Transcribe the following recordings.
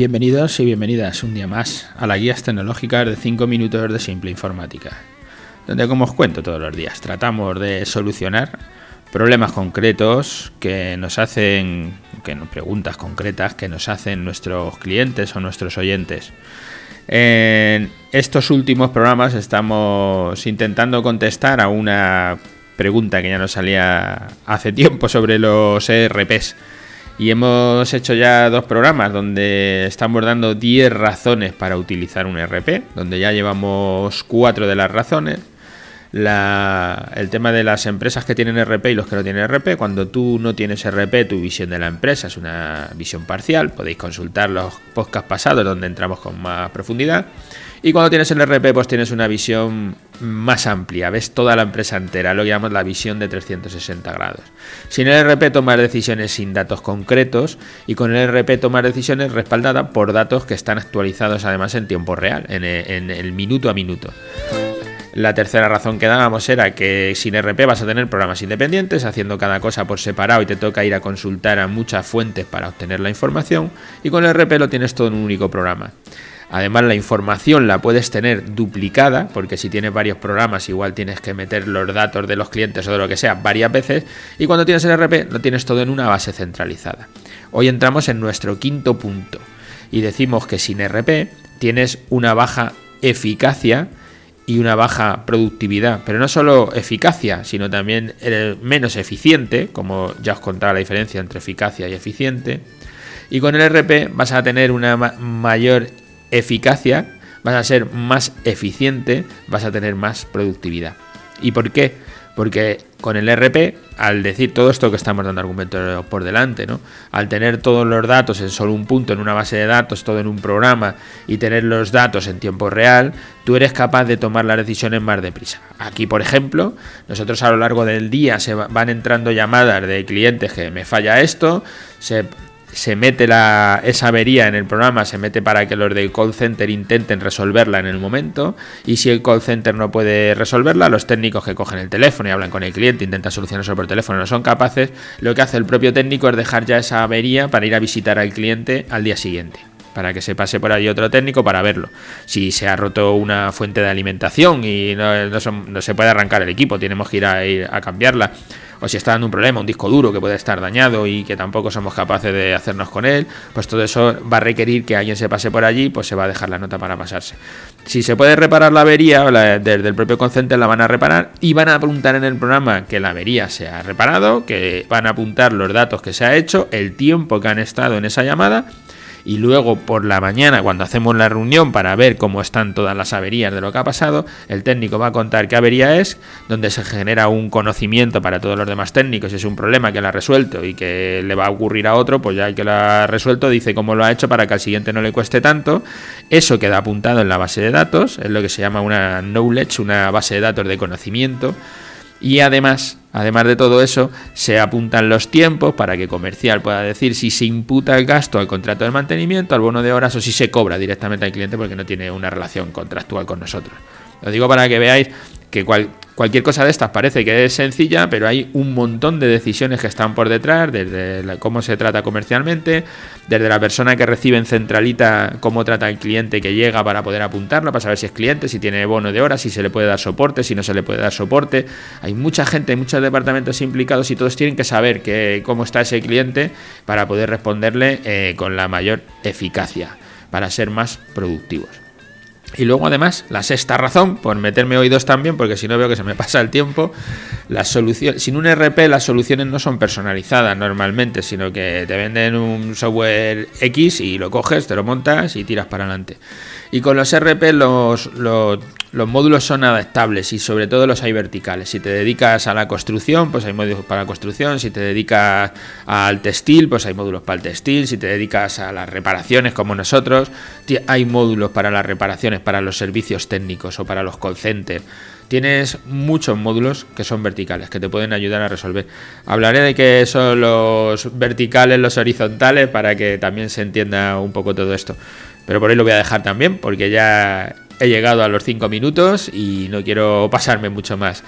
Bienvenidos y bienvenidas un día más a las guías tecnológicas de 5 minutos de simple informática, donde como os cuento todos los días tratamos de solucionar problemas concretos que nos hacen, que nos preguntas concretas que nos hacen nuestros clientes o nuestros oyentes. En estos últimos programas estamos intentando contestar a una pregunta que ya nos salía hace tiempo sobre los ERPs y hemos hecho ya dos programas donde estamos dando 10 razones para utilizar un RP, donde ya llevamos cuatro de las razones. el tema de las empresas que tienen RP y los que no tienen RP. Cuando tú no tienes RP, tu visión de la empresa es una visión parcial. Podéis consultar los podcasts pasados donde entramos con más profundidad. Y cuando tienes el RP, pues tienes una visión más amplia, ves toda la empresa entera, lo llamamos la visión de 360 grados. Sin el RP tomas decisiones sin datos concretos y con el RP tomas decisiones respaldadas por datos que están actualizados además en tiempo real, en el, minuto a minuto. La tercera razón que dábamos era que sin RP vas a tener programas independientes, haciendo cada cosa por separado y te toca ir a consultar a muchas fuentes para obtener la información, y con el RP lo tienes todo en un único programa. Además, la información la puedes tener duplicada, porque si tienes varios programas, igual tienes que meter los datos de los clientes o de lo que sea varias veces. Y cuando tienes el RP, lo tienes todo en una base centralizada. Hoy entramos en nuestro quinto punto y decimos que sin RP tienes una baja eficacia y una baja productividad, pero no solo eficacia, sino también menos eficiente, como ya os contaba la diferencia entre eficacia y eficiente. Y con el RP vas a tener una mayor eficacia, vas a ser más eficiente, vas a tener más productividad. ¿Y por qué? Porque con el RP, al decir todo esto que estamos dando argumentos por delante, ¿no? Al tener todos los datos en solo un punto, en una base de datos, todo en un programa y tener los datos en tiempo real, tú eres capaz de tomar las decisiones más deprisa. Aquí, por ejemplo, nosotros a lo largo del día se van entrando llamadas de clientes que me falla esto, se se mete la, esa avería en el programa, se mete para que los del call center intenten resolverla en el momento y si el call center no puede resolverla, los técnicos que cogen el teléfono y hablan con el cliente, intentan solucionarlo por teléfono, no son capaces, lo que hace el propio técnico es dejar ya esa avería para ir a visitar al cliente al día siguiente para que se pase por ahí otro técnico para verlo. Si se ha roto una fuente de alimentación y no, se puede arrancar el equipo, tenemos que ir a, ir a cambiarla o si está dando un problema, un disco duro que puede estar dañado y que tampoco somos capaces de hacernos con él, pues todo eso va a requerir que alguien se pase por allí, pues se va a dejar la nota para pasarse. Si se puede reparar la avería, desde el propio Concenter la van a reparar y van a apuntar en el programa que la avería se ha reparado, que van a apuntar los datos que se ha hecho, el tiempo que han estado en esa llamada y luego por la mañana cuando hacemos la reunión para ver cómo están todas las averías de lo que ha pasado, el técnico va a contar qué avería es, donde se genera un conocimiento para todos los demás técnicos, si es un problema que la ha resuelto y que le va a ocurrir a otro, pues ya que lo ha resuelto dice cómo lo ha hecho para que al siguiente no le cueste tanto, eso queda apuntado en la base de datos, es lo que se llama una knowledge, una base de datos de conocimiento, y además, además de todo eso, se apuntan los tiempos para que comercial pueda decir si se imputa el gasto al contrato de mantenimiento, al bono de horas o si se cobra directamente al cliente porque no tiene una relación contractual con nosotros. Lo digo para que veáis que cual, Cualquier cosa de estas parece que es sencilla, pero hay un montón de decisiones que están por detrás, desde cómo se trata comercialmente, desde la persona que recibe en centralita cómo trata el cliente que llega para poder apuntarlo, para saber si es cliente, si tiene bono de horas, si se le puede dar soporte, si no se le puede dar soporte. Hay mucha gente, muchos departamentos implicados y todos tienen que saber que, cómo está ese cliente para poder responderle eh, con la mayor eficacia, para ser más productivos. Y luego además, la sexta razón, por meterme oídos también, porque si no veo que se me pasa el tiempo, la solución, sin un RP las soluciones no son personalizadas normalmente, sino que te venden un software X y lo coges, te lo montas y tiras para adelante. Y con los RP los, los, módulos son adaptables y sobre todo los hay verticales. Si te dedicas a la construcción, pues hay módulos para la construcción. Si te dedicas al textil, pues hay módulos para el textil. Si te dedicas a las reparaciones como nosotros, hay módulos para las reparaciones, para los servicios técnicos o para los call. Tienes muchos módulos que son verticales, que te pueden ayudar a resolver. Hablaré de qué son los verticales, los horizontales, para que también se entienda un poco todo esto. Pero por ahí lo voy a dejar también porque ya he llegado a los 5 minutos y no quiero pasarme mucho más.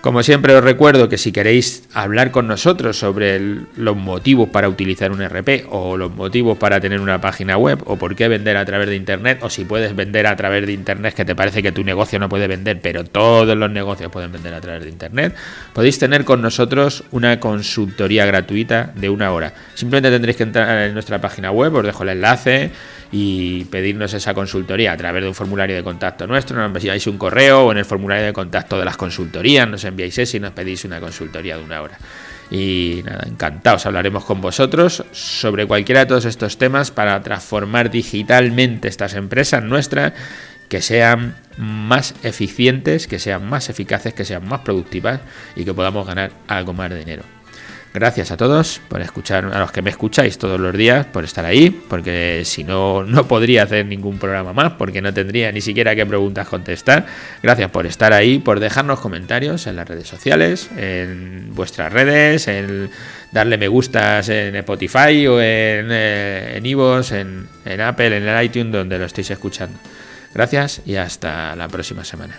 Como siempre os recuerdo que si queréis hablar con nosotros sobre los motivos para utilizar un RP o los motivos para tener una página web o por qué vender a través de Internet o si puedes vender a través de Internet que te parece que tu negocio no puede vender pero todos los negocios pueden vender a través de Internet, podéis tener con nosotros una consultoría gratuita de una hora. Simplemente tendréis que entrar en nuestra página web, os dejo el enlace y pedirnos esa consultoría a través de un formulario de contacto nuestro, nos enviáis un correo o en el formulario de contacto de las consultorías, nos enviáis eso y nos pedís una consultoría de una hora. Y nada, encantados, hablaremos con vosotros sobre cualquiera de todos estos temas para transformar digitalmente estas empresas nuestras que sean más eficientes, que sean más eficaces, que sean más productivas y que podamos ganar algo más de dinero. Gracias a todos por escuchar, a los que me escucháis todos los días, por estar ahí, porque si no, no podría hacer ningún programa más, porque no tendría ni siquiera qué preguntas contestar. Gracias por estar ahí, por dejarnos comentarios en las redes sociales, en vuestras redes, en darle me gustas en Spotify o en eh, en, en, en Apple, en el iTunes, donde lo estéis escuchando. Gracias y hasta la próxima semana.